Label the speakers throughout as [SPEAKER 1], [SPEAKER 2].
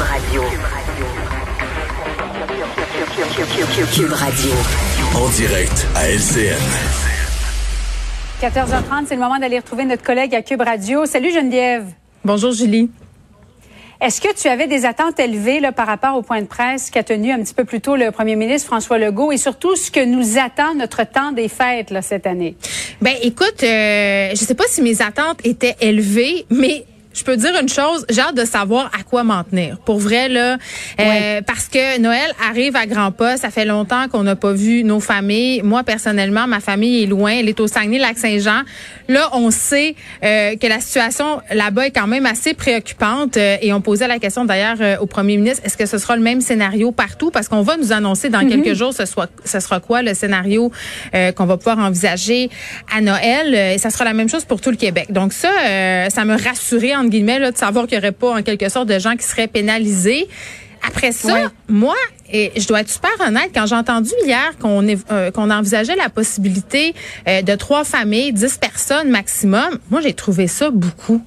[SPEAKER 1] Cube Radio. Cube Radio.
[SPEAKER 2] En direct à LCN.
[SPEAKER 3] 14h30, c'est le moment d'aller retrouver notre collègue à Cube Radio. Salut Geneviève.
[SPEAKER 4] Bonjour Julie.
[SPEAKER 3] Est-ce que tu avais des attentes élevées là, par rapport au point de presse qu'a tenu un petit peu plus tôt le premier ministre François Legault et surtout ce que nous attend notre temps des fêtes là, cette année?
[SPEAKER 4] Ben écoute, euh, je sais pas si mes attentes étaient élevées, mais je peux dire une chose, j'ai hâte de savoir à quoi m'en tenir. Pour vrai là, euh, parce que Noël arrive à grands pas. Ça fait longtemps qu'on n'a pas vu nos familles. Moi personnellement, ma famille est loin. Elle est au Saguenay-Lac-Saint-Jean. Là, on sait euh, que la situation là-bas est quand même assez préoccupante. Euh, et on posait la question d'ailleurs euh, au Premier ministre est-ce que ce sera le même scénario partout? Parce qu'on va nous annoncer dans
[SPEAKER 3] Mhm.
[SPEAKER 4] quelques jours ce soit ce sera quoi le scénario qu'on va pouvoir envisager à Noël. Et ça sera la même chose pour tout le Québec. Donc ça, ça me rassurait entre guillemets là, de savoir qu'il n'y aurait pas en quelque sorte de gens qui seraient pénalisés. Après ça,
[SPEAKER 3] Ouais.
[SPEAKER 4] moi, et je dois être super honnête, quand j'ai entendu hier qu'on euh, qu'on envisageait la possibilité euh, de trois familles, dix personnes maximum, moi j'ai trouvé ça beaucoup.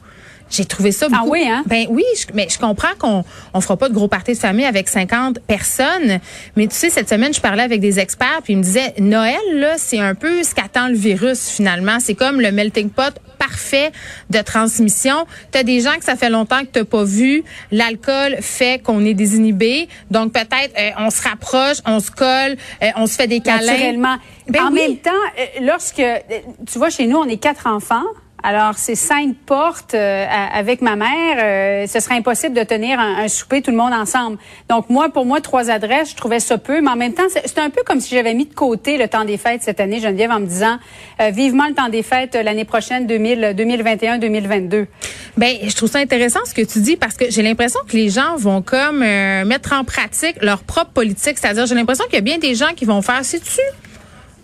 [SPEAKER 4] J'ai trouvé ça
[SPEAKER 3] Ah
[SPEAKER 4] beaucoup.
[SPEAKER 3] oui, hein?
[SPEAKER 4] Ben oui, je- mais je comprends qu'on on fera pas de gros parties de famille avec 50 personnes, mais tu sais cette semaine je parlais avec des experts puis ils me disaient Noël là, c'est un peu ce qu'attend le virus finalement, c'est comme le melting pot parfait de transmission. Tu as des gens que ça fait longtemps que tu pas vu, l'alcool fait qu'on est désinhibé, donc peut-être euh, on se rapproche, on se colle, euh, on se fait des câlins.
[SPEAKER 3] Naturellement.
[SPEAKER 4] Ben
[SPEAKER 3] en
[SPEAKER 4] oui.
[SPEAKER 3] même temps, euh, lorsque euh, tu vois chez nous, on est quatre enfants. Alors, c'est cinq portes euh, avec ma mère. euh, ce serait impossible de tenir un, un souper tout le monde ensemble. Donc, moi, pour moi, trois adresses, je trouvais ça peu. Mais en même temps, c'est un peu comme si j'avais mis de côté le temps des fêtes cette année, Geneviève, en me disant euh, vivement le temps des fêtes euh, l'année prochaine, 2000, 2021-2022.
[SPEAKER 4] Ben, je trouve ça intéressant ce que tu dis parce que j'ai l'impression que les gens vont comme euh, mettre en pratique leur propre politique. C'est-à-dire, j'ai l'impression qu'il y a bien des gens qui vont faire, si tu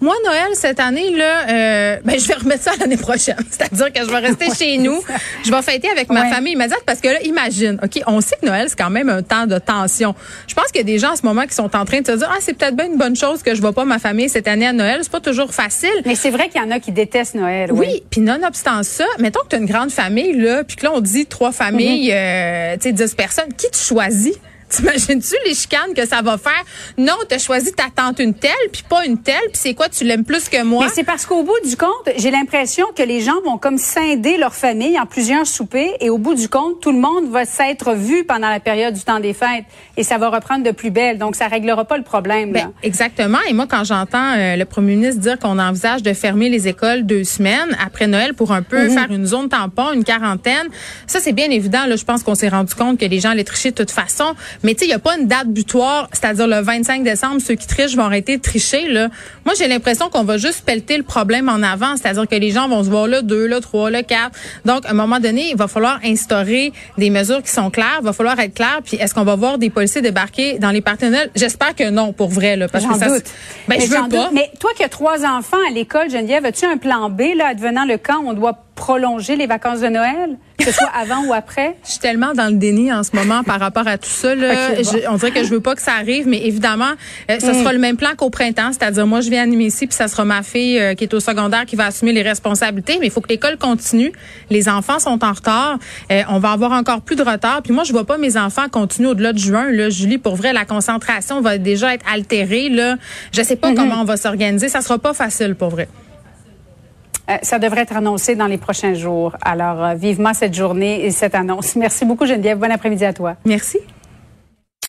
[SPEAKER 4] moi, Noël, cette année, là, euh, ben, je vais remettre ça l'année prochaine. C'est-à-dire que je vais rester chez nous. Je vais fêter avec ma
[SPEAKER 3] Ouais.
[SPEAKER 4] famille immédiate parce que là, imagine, OK, on sait que Noël, c'est quand même un temps de tension. Je pense qu'il y a des gens en ce moment qui sont en train de se dire, ah, c'est peut-être bien une bonne chose que je vois pas ma famille cette année à Noël. C'est pas toujours facile.
[SPEAKER 3] Mais c'est vrai qu'il y en a qui détestent Noël.
[SPEAKER 4] Oui, puis nonobstant ça, mettons que tu as une grande famille, là, puis que là, on dit trois familles, euh, tu sais, dix personnes, qui tu choisis? T'imagines-tu les chicanes que ça va faire? Non, tu as choisi ta tante une telle, puis pas une telle, puis c'est quoi, tu l'aimes plus que moi?
[SPEAKER 3] Mais c'est parce qu'au bout du compte, j'ai l'impression que les gens vont comme scinder leur famille en plusieurs soupers et au bout du compte, tout le monde va s'être vu pendant la période du temps des fêtes et ça va reprendre de plus belle. Donc, ça réglera pas le problème. là.
[SPEAKER 4] Ben, exactement. Et moi, quand j'entends euh, le premier ministre dire qu'on envisage de fermer les écoles deux semaines après Noël pour un peu faire une zone tampon, une quarantaine, ça, c'est bien évident. Là, je pense qu'on s'est rendu compte que les gens allaient tricher de toute façon. Mais tu sais, il n'y a pas une date butoir, c'est-à-dire le 25 décembre, ceux qui trichent vont arrêter de tricher. Là. Moi, j'ai l'impression qu'on va juste pelleter le problème en avant, c'est-à-dire que les gens vont se voir là, deux, là, trois, là, quatre. Donc, à un moment donné, il va falloir instaurer des mesures qui sont claires, il va falloir être clair. Puis, est-ce qu'on va voir des policiers débarquer dans les partenaires? J'espère que non, pour vrai, là, parce que ça,
[SPEAKER 3] doute.
[SPEAKER 4] ben,
[SPEAKER 3] Mais
[SPEAKER 4] je veux pas.
[SPEAKER 3] doute. Mais toi qui as trois enfants à l'école, Geneviève, as-tu un plan B, là, advenant le camp, on doit prolonger les vacances de Noël, que ce soit avant ou après?
[SPEAKER 4] Je suis tellement dans le déni en ce moment par rapport à tout ça. Là.
[SPEAKER 3] Ok, bon.
[SPEAKER 4] Je- on dirait que je veux pas que ça arrive, mais évidemment, euh, ça sera le même plan qu'au printemps, c'est-à-dire moi je viens animer ici, puis ça sera ma fille euh, qui est au secondaire qui va assumer les responsabilités. Mais il faut que l'école continue. Les enfants sont en retard. Euh, on va avoir encore plus de retard. Puis moi je vois pas mes enfants continuer au-delà de juin. Là, Julie, pour vrai, la concentration va déjà être altérée. Là, je sais pas comment on va s'organiser. Ça sera pas facile pour vrai.
[SPEAKER 3] Euh, ça devrait être annoncé dans les prochains jours. Alors, euh, vivement cette journée et cette annonce. Merci beaucoup, Geneviève. Bon après-midi à toi.
[SPEAKER 4] Merci.